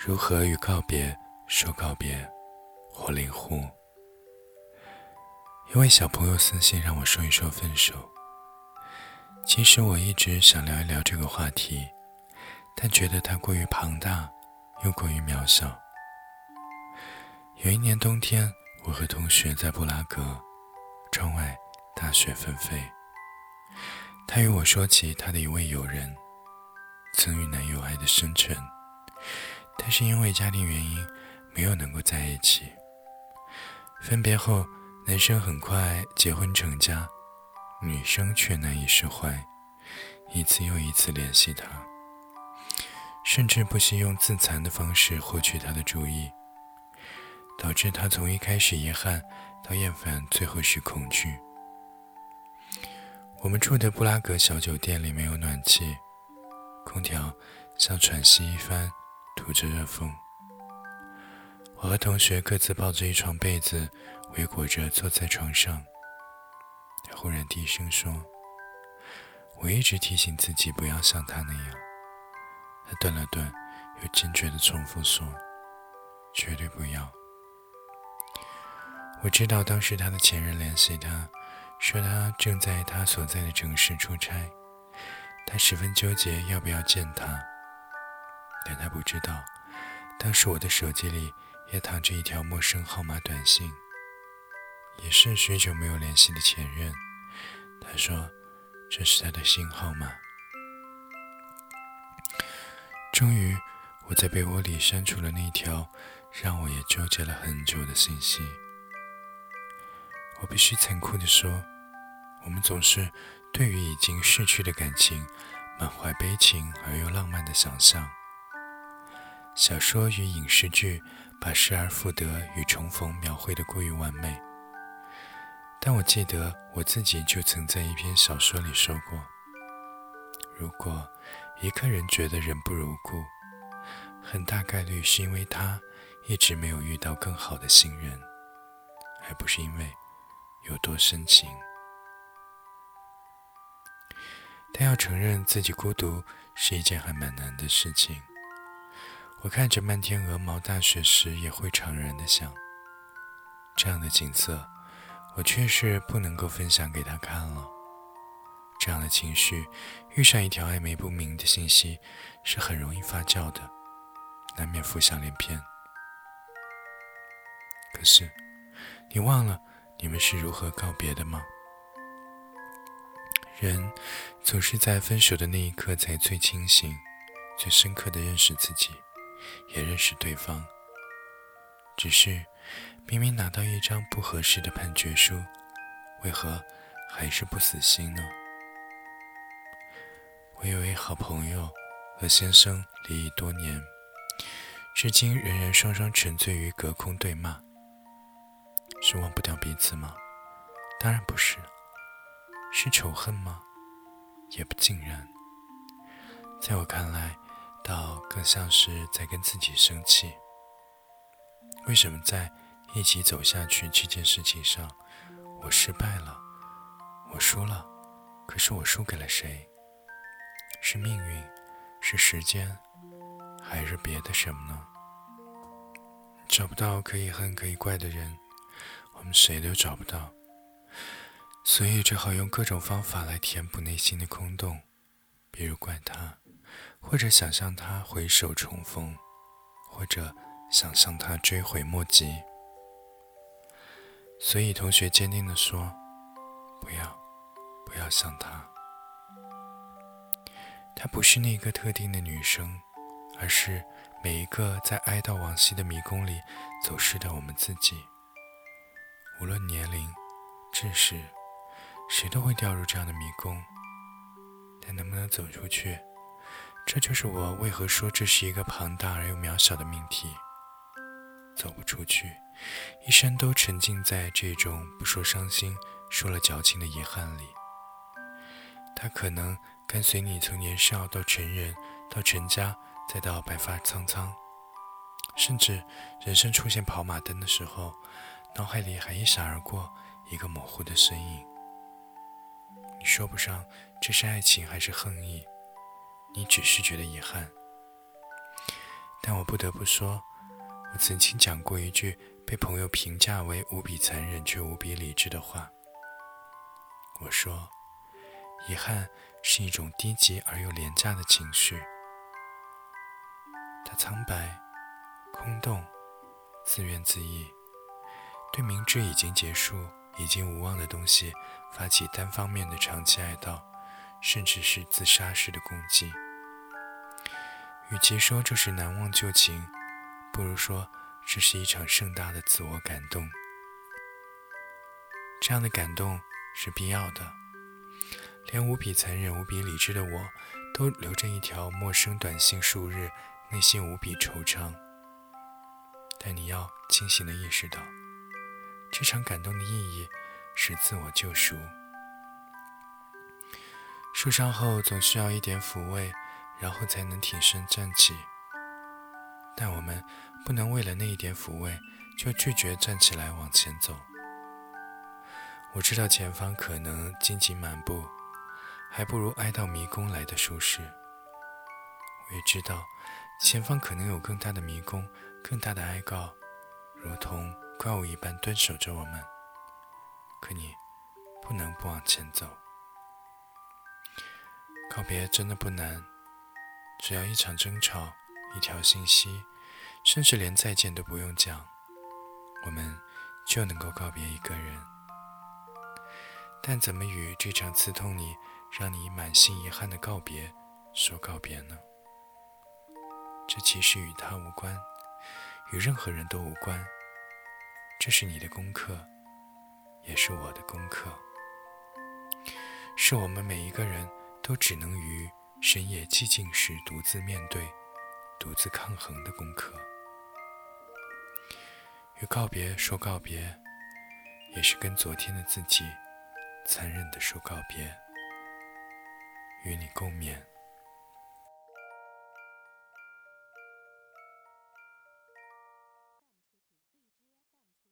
如何与告别说告别？火灵湖。一位小朋友私信让我说一说分手。其实我一直想聊一聊这个话题，但觉得它过于庞大，又过于渺小。有一年冬天，我和同学在布拉格，窗外大雪纷飞。他与我说起他的一位友人，曾与男友爱得深沉。但是因为家庭原因，没有能够在一起。分别后，男生很快结婚成家，女生却难以释怀，一次又一次联系他，甚至不惜用自残的方式获取他的注意，导致他从一开始遗憾到厌烦，最后是恐惧。我们住的布拉格小酒店里没有暖气，空调像喘息一番。吐着热风，我和同学各自抱着一床被子，围裹着坐在床上。他忽然低声说：“我一直提醒自己不要像他那样。”他顿了顿，又坚决地重复说：“绝对不要。”我知道当时他的前任联系他，说他正在他所在的城市出差，他十分纠结要不要见他。但他不知道，当时我的手机里也躺着一条陌生号码短信，也是许久没有联系的前任。他说这是他的新号码。终于，我在被窝里删除了那条让我也纠结了很久的信息。我必须残酷地说，我们总是对于已经逝去的感情满怀悲情而又浪漫的想象。小说与影视剧把失而复得与重逢描绘的过于完美，但我记得我自己就曾在一篇小说里说过：如果一个人觉得人不如故，很大概率是因为他一直没有遇到更好的新人，而不是因为有多深情。但要承认自己孤独是一件还蛮难的事情。我看着漫天鹅毛大雪时，也会怅然的想：这样的景色，我却是不能够分享给他看了。这样的情绪，遇上一条暧昧不明的信息，是很容易发酵的，难免浮想联翩。可是，你忘了你们是如何告别的吗？人总是在分手的那一刻，才最清醒、最深刻的认识自己。也认识对方，只是明明拿到一张不合适的判决书，为何还是不死心呢？我有位好朋友和先生离异多年，至今仍然双双沉醉于隔空对骂。是忘不掉彼此吗？当然不是。是仇恨吗？也不尽然。在我看来。倒更像是在跟自己生气。为什么在一起走下去这件事情上，我失败了，我输了？可是我输给了谁？是命运，是时间，还是别的什么呢？找不到可以恨可以怪的人，我们谁都找不到，所以只好用各种方法来填补内心的空洞，比如怪他。或者想象他回首重逢，或者想象他追悔莫及。所以同学坚定地说：“不要，不要想他。她不是那个特定的女生，而是每一个在哀悼往昔的迷宫里走失的我们自己。无论年龄、知识，谁都会掉入这样的迷宫。但能不能走出去？”这就是我为何说这是一个庞大而又渺小的命题。走不出去，一生都沉浸在这种不说伤心，说了矫情的遗憾里。它可能跟随你从年少到成人，到成家，再到白发苍苍，甚至人生出现跑马灯的时候，脑海里还一闪而过一个模糊的身影。你说不上这是爱情还是恨意。你只是觉得遗憾，但我不得不说，我曾经讲过一句被朋友评价为无比残忍却无比理智的话。我说，遗憾是一种低级而又廉价的情绪，它苍白、空洞、自怨自艾，对明知已经结束、已经无望的东西发起单方面的长期哀悼，甚至是自杀式的攻击。与其说这是难忘旧情，不如说这是一场盛大的自我感动。这样的感动。是必要的，连无比残忍、无比理智的我，都留着一条陌生短信数日，内心无比惆怅。但你要清醒地意识到，这场感动的意义是自我救赎。受伤后总需要一点抚慰，然后才能挺身站起。但我们不能为了那一点抚慰，就拒绝站起来往前走。我知道前方可能荆棘满布，还不如挨到迷宫来的舒适。我也知道前方可能有更大的迷宫，更大的哀告，如同怪物一般蹲守着我们。可你不能不往前走。告别真的不难，只要一场争吵，一条信息，甚至连再见都不用讲，我们就能够告别一个人。但怎么与这场刺痛你、让你满心遗憾的告别说告别呢？这其实与他无关，与任何人都无关。这是你的功课，也是我的功课，是我们每一个人都只能于深夜寂静时独自面对、独自抗衡的功课。与告别说告别，也是跟昨天的自己。残忍的说告别，与你共勉。